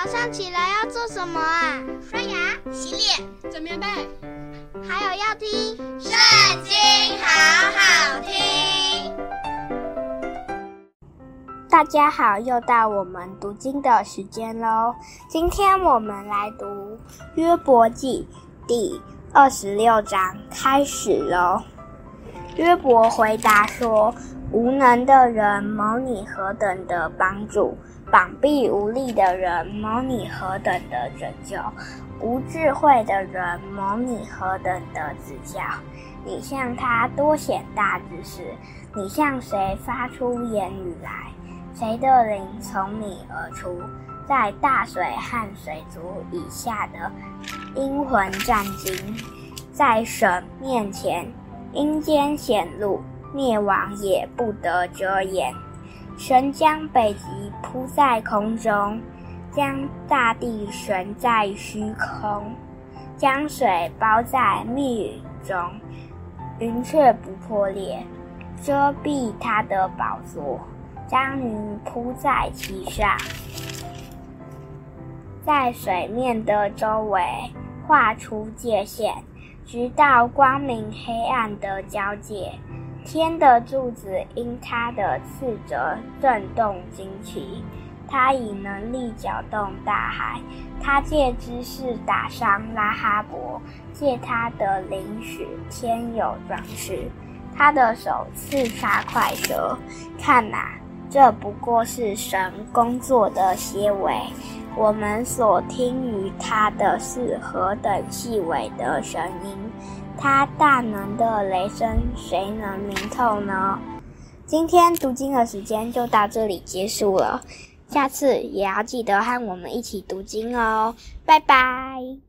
早上起来要做什么啊？刷牙、洗脸、整棉被，还有要听《圣经》，好好听。大家好，又到我们读经的时间喽。今天我们来读《约伯记》第二十六章，开始喽。约伯回答说：“无能的人，蒙你何等的帮助！”膀臂无力的人，蒙你何等的拯救；无智慧的人，蒙你何等的指教。你向他多显大知识，你向谁发出言语来？谁的灵从你而出？在大水和水族以下的阴魂战兢，在神面前阴间显露，灭亡也不得遮掩。神将北极铺在空中，将大地悬在虚空，将水包在密云中，云却不破裂，遮蔽他的宝座，将云铺在其上，在水面的周围画出界限，直到光明黑暗的交界。天的柱子因他的斥责震动惊奇，他以能力搅动大海，他借知识打伤拉哈伯，借他的灵使天有壮士，他的手刺杀快蛇。看哪，这不过是神工作的些微，我们所听于他的是何等细微的声音！他大能的雷声，谁能明透呢？今天读经的时间就到这里结束了，下次也要记得和我们一起读经哦，拜拜。